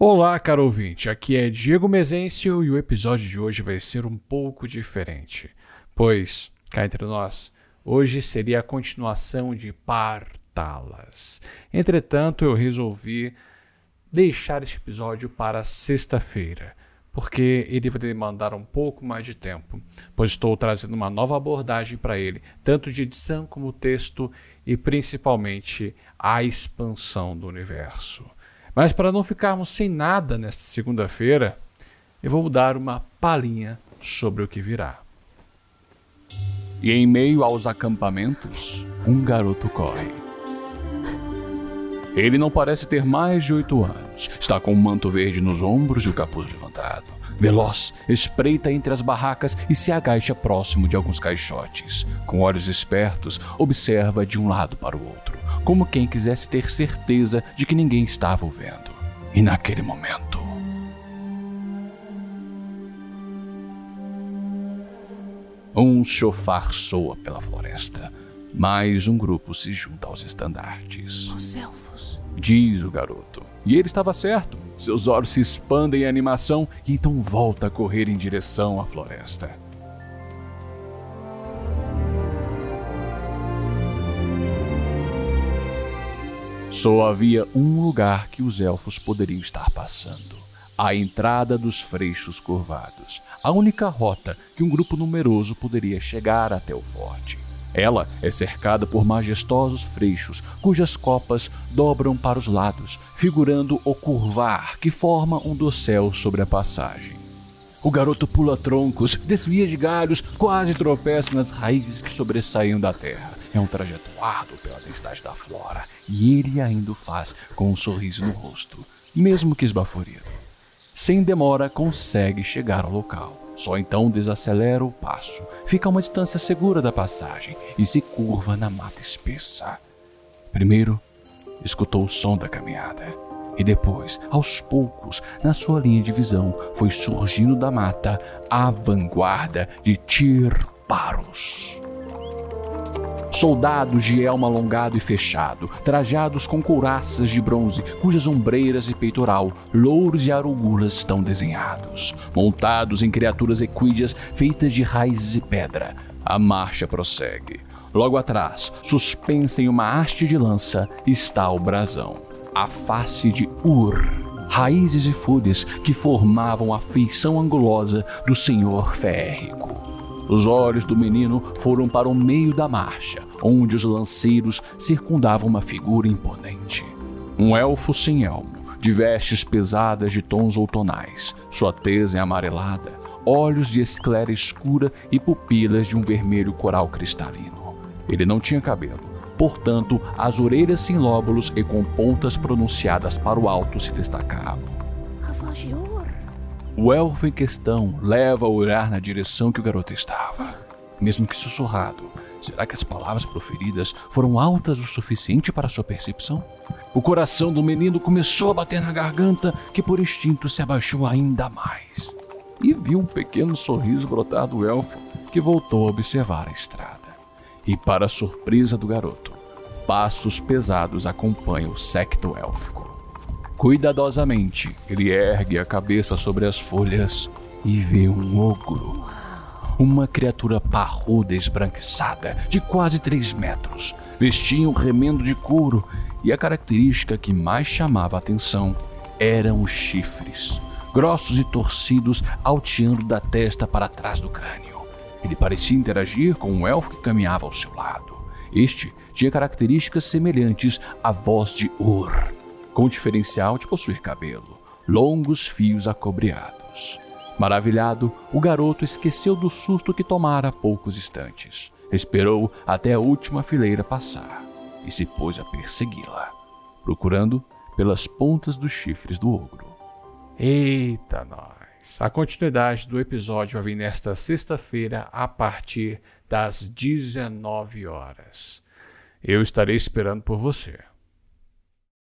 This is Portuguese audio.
Olá, caro ouvinte. Aqui é Diego Mezencio e o episódio de hoje vai ser um pouco diferente. Pois, cá entre nós, hoje seria a continuação de Partalas. Entretanto, eu resolvi deixar este episódio para sexta-feira, porque ele vai demandar um pouco mais de tempo, pois estou trazendo uma nova abordagem para ele, tanto de edição como texto e principalmente a expansão do universo. Mas para não ficarmos sem nada nesta segunda-feira, eu vou dar uma palhinha sobre o que virá. E em meio aos acampamentos, um garoto corre. Ele não parece ter mais de oito anos. Está com um manto verde nos ombros e o capuz levantado. Veloz, espreita entre as barracas e se agacha próximo de alguns caixotes. Com olhos espertos, observa de um lado para o outro como quem quisesse ter certeza de que ninguém estava o vendo. E naquele momento. Um chofar soa pela floresta. Mais um grupo se junta aos estandartes. Os elfos. Diz o garoto. E ele estava certo. Seus olhos se expandem em animação e então volta a correr em direção à floresta. Só havia um lugar que os elfos poderiam estar passando: a entrada dos freixos curvados, a única rota que um grupo numeroso poderia chegar até o forte. Ela é cercada por majestosos freixos, cujas copas dobram para os lados, figurando o curvar que forma um dossel sobre a passagem. O garoto pula troncos, desvia de galhos, quase tropeça nas raízes que sobressaíam da terra. É um trajeto árduo pela densidade da flora, e ele ainda o faz com um sorriso no rosto, mesmo que esbaforido. Sem demora, consegue chegar ao local. Só então desacelera o passo, fica a uma distância segura da passagem e se curva na mata espessa. Primeiro, escutou o som da caminhada. E depois, aos poucos, na sua linha de visão, foi surgindo da mata a vanguarda de Tirparos. Soldados de elmo alongado e fechado, trajados com couraças de bronze, cujas ombreiras e peitoral, louros e arugulas estão desenhados, montados em criaturas equídeas feitas de raízes e pedra. A marcha prossegue. Logo atrás, suspensa em uma haste de lança, está o brasão, a face de Ur, raízes e folhas que formavam a feição angulosa do senhor férrico. Os olhos do menino foram para o meio da marcha, onde os lanceiros circundavam uma figura imponente. Um elfo sem elmo, de vestes pesadas de tons outonais, sua tesa é amarelada, olhos de esclera escura e pupilas de um vermelho coral cristalino. Ele não tinha cabelo, portanto, as orelhas sem lóbulos e com pontas pronunciadas para o alto se destacavam. A voz de ouro. O elfo em questão leva a olhar na direção que o garoto estava. Mesmo que sussurrado, será que as palavras proferidas foram altas o suficiente para sua percepção? O coração do menino começou a bater na garganta, que por instinto se abaixou ainda mais. E viu um pequeno sorriso brotar do elfo, que voltou a observar a estrada. E, para a surpresa do garoto, passos pesados acompanham o secto élfico. Cuidadosamente, ele ergue a cabeça sobre as folhas e vê um ogro. Uma criatura parruda esbranquiçada, de quase três metros. Vestia um remendo de couro e a característica que mais chamava a atenção eram os chifres, grossos e torcidos, alteando da testa para trás do crânio. Ele parecia interagir com um elfo que caminhava ao seu lado. Este tinha características semelhantes à voz de Ur com o diferencial de possuir cabelo, longos fios acobreados. Maravilhado, o garoto esqueceu do susto que tomara há poucos instantes. Esperou até a última fileira passar e se pôs a persegui-la, procurando pelas pontas dos chifres do ogro. Eita, nós! A continuidade do episódio vai vir nesta sexta-feira a partir das 19 horas. Eu estarei esperando por você.